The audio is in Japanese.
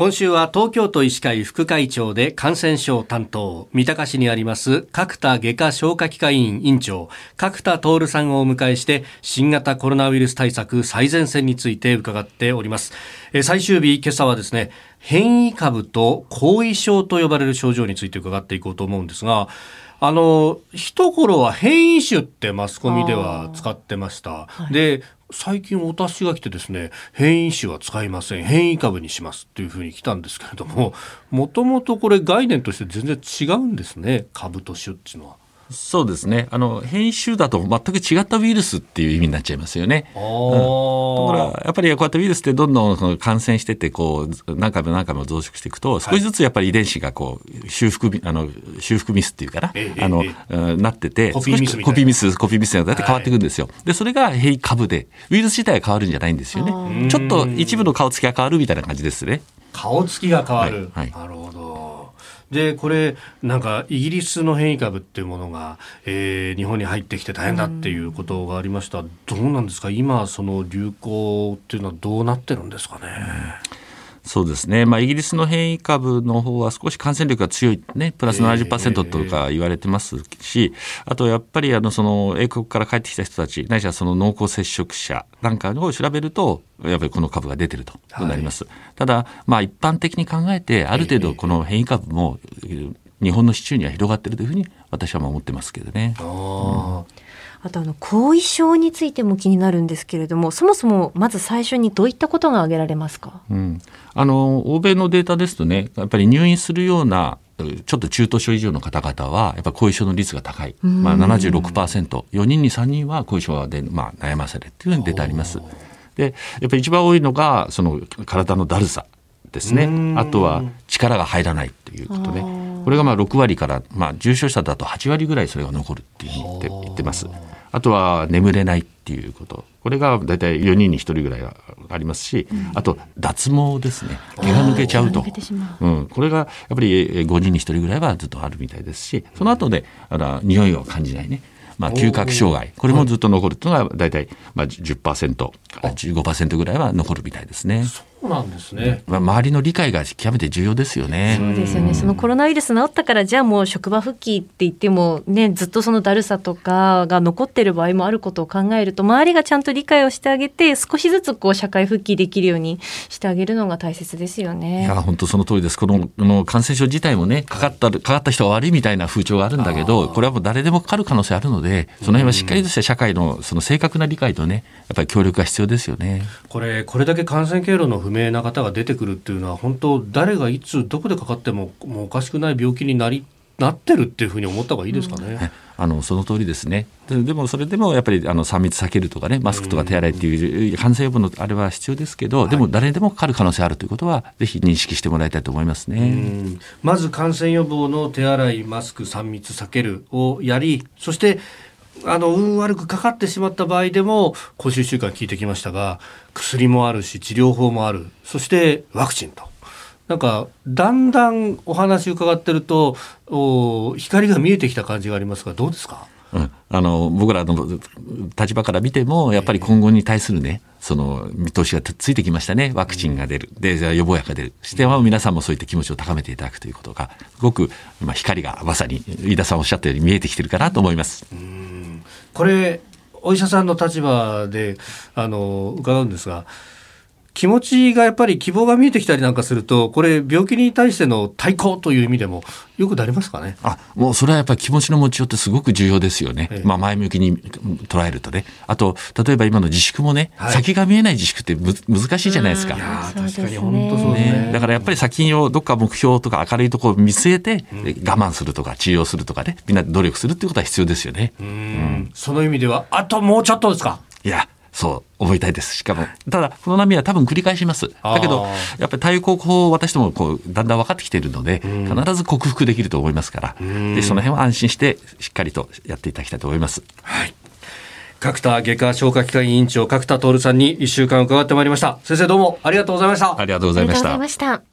今週は東京都医師会副会長で感染症担当、三鷹市にあります角田外科消化器科医院院長、角田徹さんをお迎えして、新型コロナウイルス対策最前線について伺っております。最終日、今朝はですね、変異株と後遺症と呼ばれる症状について伺っていこうと思うんですが、あの、一頃は変異種ってマスコミでは使ってました。はい、で、最近お達しが来てですね変異種は使いません変異株にしますというふうに来たんですけれどももともとこれ概念として全然違うんですね株と種っていうのは。そうですね。あの変異種だと全く違ったウイルスっていう意味になっちゃいますよね。うん、ところがやっぱりこうやってウイルスってどんどん感染してってこう何回も何回も増殖していくと少しずつやっぱり遺伝子がこう修復あの修復ミスっていうかな、あの、なっててコピーミスコピーミスコピーミスになって変わっていくんですよ。でそれが変異株でウイルス自体は変わるんじゃないんですよね。ちょっと一部の顔つきが変わるみたいな感じですね。顔つきが変わる、はいはい、なるほどでこれなんかイギリスの変異株っていうものが、えー、日本に入ってきて大変だっていうことがありました、どうなんですか？今その流行っていうのはどうなってるんですかね？そうですね、まあ、イギリスの変異株の方は少し感染力が強い、ね、プラス70%とか言われてますし、あとやっぱりあのその英国から帰ってきた人たち、ないしはその濃厚接触者なんかを調べると、やっぱりこの株が出てるとなります。はい、ただ、まあ、一般的に考えて、ある程度この変異株も日本の市中には広がっているというふうに私は思ってますけどね。うんあとあの後遺症についても気になるんですけれどもそもそもまず最初にどういったことが挙げられますか、うん、あの欧米のデータですとねやっぱり入院するようなちょっと中等症以上の方々はやっぱ後遺症の率が高い、まあ76%、4人に3人は後遺症で、まあ、悩まされっていうふうに出てあります。でやっぱり一番多いのがその体のだるさですね。あとは力が入らないっていうことねこれがまあ6割から、まあ、重症者だと8割ぐらいそれが残るっていうふうに言ってます。あとは眠れないっていうこと。これが大体4人に1人ぐらいありますし、うん、あと脱毛ですね。毛が抜けちゃうと。うん、これがやっぱり5人に1人ぐらいはずっとあるみたいですし、その後で、あの匂いを感じないね。まあ、嗅覚障害、これもずっと残るというのが大体まあ10%から15%ぐらいは残るみたいですね。そうなんですね。まあ、周りの理解が極めて重要ですよね。そうですよね。そのコロナウイルス治ったから、じゃあもう職場復帰って言っても、ね、ずっとそのだるさとかが残ってる場合もあることを考えると、周りがちゃんと理解をしてあげて、少しずつこう社会復帰できるようにしてあげるのが大切ですよね。いや、本当その通りです。この、この感染症自体もね、かかった、かかった人が悪いみたいな風潮があるんだけど、これはもう誰でもかかる可能性あるので、その辺はしっかりとした社会のその正確な理解とね、やっぱり協力が必要ですよね。これ、これだけ感染経路の不明な方が出ててくるっていうのは本当誰がいつどこでかかってももうおかしくない病気になりなってるっていうふうに思った方がいいですかね。あのその通りですねで。でもそれでもやっぱりあの3密避けるとかねマスクとか手洗いっていう感染予防のあれは必要ですけど、でも誰でもかかる可能性あるということはぜひ認識してもらいたいと思いますね。まず感染予防の手洗いマスク3密避けるをやりそしてあの運悪くかかってしまった場合でも今週1週間聞いてきましたが薬もあるし治療法もある。そしてワクチンと。なんかだんだんお話伺ってるとお光が見えてきた感じがありますがどうですか、うん、あの僕らの立場から見てもやっぱり今後に対するねその見通しがついてきましたね。ワクチンが出る。で予防薬が出る。しては皆さんもそういった気持ちを高めていただくということがすごく、まあ、光がまさに飯田さんおっしゃったように見えてきてるかなと思います。これお医者さんの立場であの伺うんですが気持ちがやっぱり希望が見えてきたりなんかするとこれ病気に対しての対抗という意味でもよくなりますかね？あもうそれはやっぱり気持ちの持ちようってすごく重要ですよね、ええ、まあ、前向きに捉えるとね。あと例えば今の自粛もね、はい、先が見えない自粛って難しいじゃないですか。いや確かに本当そうね、ね、だからやっぱり先をどっか目標とか明るいところを見据えて、うん、我慢するとか治療するとかねみんな努力するっていうことは必要ですよね。うん、その意味ではあともうちょっとですか？いやそう思いたいです。しかも、ただ、この波は多分繰り返します。だけど、やっぱり対抗法を私どもこうだんだん分かってきているので、必ず克服できると思いますから、でその辺は安心してしっかりとやっていただきたいと思います。はい。角田外科消化器科委員長角田徹さんに1週間伺ってまいりました。先生どうもありがとうございました。ありがとうございました。